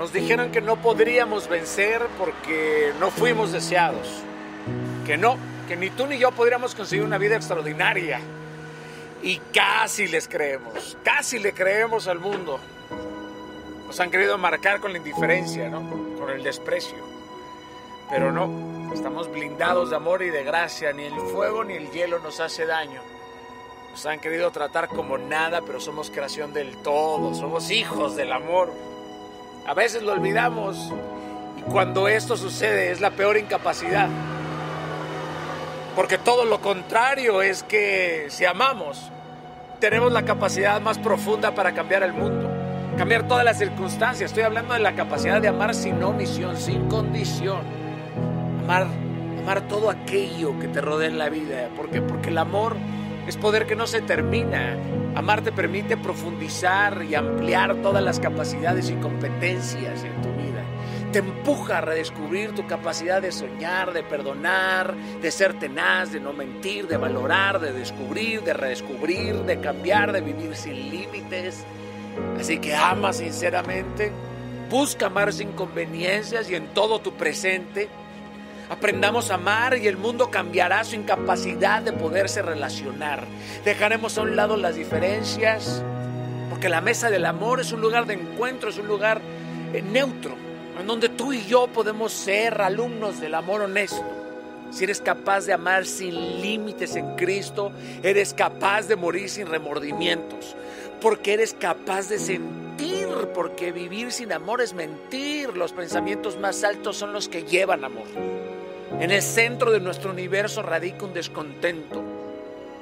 Nos dijeron que no podríamos vencer porque no fuimos deseados. Que no, que ni tú ni yo podríamos conseguir una vida extraordinaria. Y casi les creemos, casi le creemos al mundo. Nos han querido marcar con la indiferencia, ¿no? Con el desprecio. Pero no, estamos blindados de amor y de gracia. Ni el fuego ni el hielo nos hace daño. Nos han querido tratar como nada, pero somos creación del todo. Somos hijos del amor. A veces lo olvidamos. Y cuando esto sucede es la peor incapacidad. Porque todo lo contrario es que si amamos, tenemos la capacidad más profunda para cambiar el mundo, cambiar todas las circunstancias. Estoy hablando de la capacidad de amar sin omisión, sin condición. Amar, amar todo aquello que te rodea en la vida. Porque, porque el amor es poder que no se termina. Amar te permite profundizar y ampliar todas las capacidades y competencias en tu vida te empuja a redescubrir tu capacidad de soñar, de perdonar, de ser tenaz, de no mentir, de valorar, de descubrir, de redescubrir, de cambiar, de vivir sin límites. Así que ama sinceramente, busca amar sin conveniencias y en todo tu presente. Aprendamos a amar y el mundo cambiará su incapacidad de poderse relacionar. Dejaremos a un lado las diferencias, porque la mesa del amor es un lugar de encuentro, es un lugar eh, neutro en donde tú y yo podemos ser alumnos del amor honesto. Si eres capaz de amar sin límites en Cristo, eres capaz de morir sin remordimientos, porque eres capaz de sentir, porque vivir sin amor es mentir. Los pensamientos más altos son los que llevan amor. En el centro de nuestro universo radica un descontento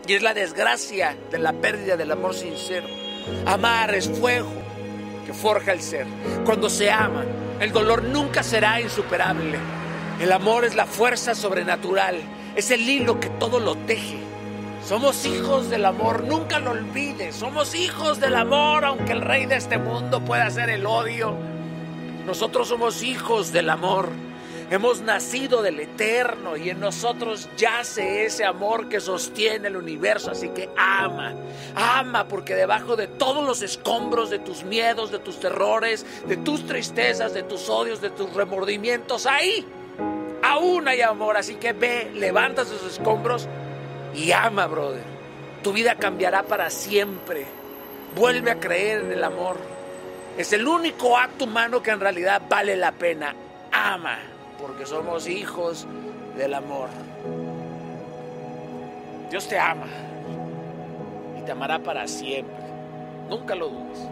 y es la desgracia de la pérdida del amor sincero. Amar es fuego que forja el ser. Cuando se ama, el dolor nunca será insuperable. El amor es la fuerza sobrenatural, es el hilo que todo lo teje. Somos hijos del amor, nunca lo olvides. Somos hijos del amor, aunque el rey de este mundo pueda ser el odio. Nosotros somos hijos del amor. Hemos nacido del eterno y en nosotros yace ese amor que sostiene el universo. Así que ama, ama porque debajo de todos los escombros de tus miedos, de tus terrores, de tus tristezas, de tus odios, de tus remordimientos, ahí aún hay amor. Así que ve, levanta esos escombros y ama, brother. Tu vida cambiará para siempre. Vuelve a creer en el amor. Es el único acto humano que en realidad vale la pena. Ama porque somos hijos del amor. Dios te ama y te amará para siempre. Nunca lo dudes.